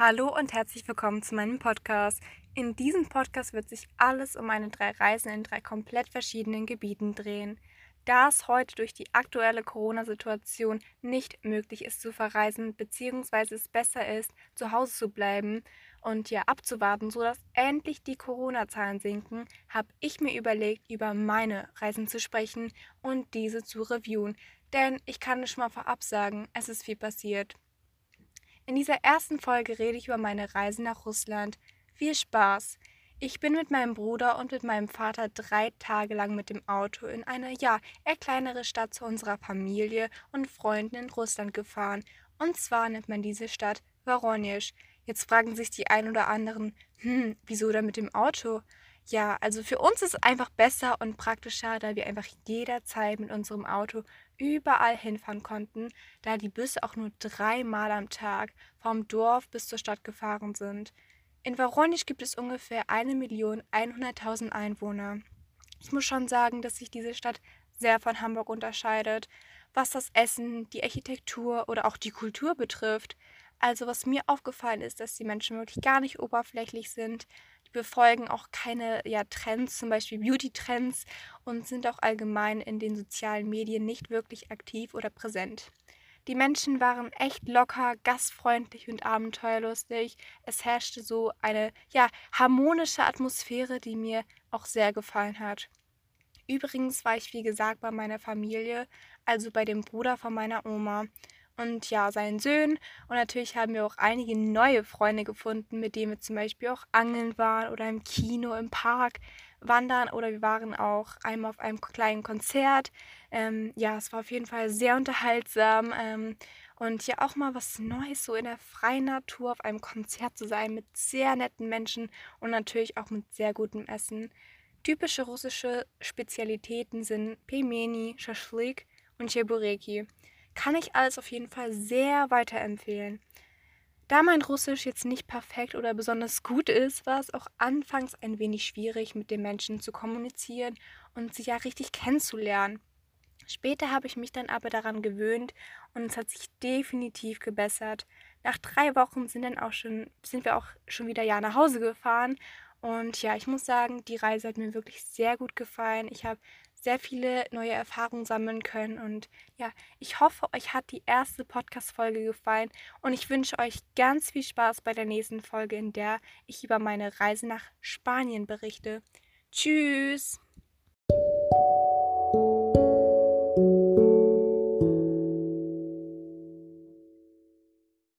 Hallo und herzlich willkommen zu meinem Podcast. In diesem Podcast wird sich alles um meine drei Reisen in drei komplett verschiedenen Gebieten drehen. Da es heute durch die aktuelle Corona-Situation nicht möglich ist zu verreisen, beziehungsweise es besser ist, zu Hause zu bleiben und ja abzuwarten, sodass endlich die Corona-Zahlen sinken, habe ich mir überlegt, über meine Reisen zu sprechen und diese zu reviewen. Denn ich kann es schon mal vorab sagen, es ist viel passiert. In dieser ersten Folge rede ich über meine Reise nach Russland. Viel Spaß! Ich bin mit meinem Bruder und mit meinem Vater drei Tage lang mit dem Auto in eine, ja, eher kleinere Stadt zu unserer Familie und Freunden in Russland gefahren. Und zwar nennt man diese Stadt Voronezh. Jetzt fragen sich die ein oder anderen, hm, wieso da mit dem Auto? Ja, also für uns ist es einfach besser und praktischer, da wir einfach jederzeit mit unserem Auto überall hinfahren konnten, da die Busse auch nur dreimal am Tag vom Dorf bis zur Stadt gefahren sind. In Voronezh gibt es ungefähr 1.100.000 Einwohner. Ich muss schon sagen, dass sich diese Stadt sehr von Hamburg unterscheidet, was das Essen, die Architektur oder auch die Kultur betrifft. Also was mir aufgefallen ist, dass die Menschen wirklich gar nicht oberflächlich sind. Die befolgen auch keine ja, Trends, zum Beispiel Beauty-Trends und sind auch allgemein in den sozialen Medien nicht wirklich aktiv oder präsent. Die Menschen waren echt locker, gastfreundlich und abenteuerlustig. Es herrschte so eine ja, harmonische Atmosphäre, die mir auch sehr gefallen hat. Übrigens war ich, wie gesagt, bei meiner Familie, also bei dem Bruder von meiner Oma und ja, seinen Söhnen. Und natürlich haben wir auch einige neue Freunde gefunden, mit denen wir zum Beispiel auch angeln waren oder im Kino, im Park wandern oder wir waren auch einmal auf einem kleinen Konzert. Ähm, ja, es war auf jeden Fall sehr unterhaltsam. Ähm, und ja, auch mal was Neues, so in der freien Natur auf einem Konzert zu sein mit sehr netten Menschen und natürlich auch mit sehr gutem Essen. Typische russische Spezialitäten sind Pemeni, Shashlik und Chebureki kann ich alles auf jeden Fall sehr weiterempfehlen. Da mein Russisch jetzt nicht perfekt oder besonders gut ist, war es auch anfangs ein wenig schwierig, mit den Menschen zu kommunizieren und sie ja richtig kennenzulernen. Später habe ich mich dann aber daran gewöhnt und es hat sich definitiv gebessert. Nach drei Wochen sind, dann auch schon, sind wir auch schon wieder ja nach Hause gefahren und ja, ich muss sagen, die Reise hat mir wirklich sehr gut gefallen. Ich habe sehr viele neue Erfahrungen sammeln können. Und ja, ich hoffe, euch hat die erste Podcast-Folge gefallen und ich wünsche euch ganz viel Spaß bei der nächsten Folge, in der ich über meine Reise nach Spanien berichte. Tschüss!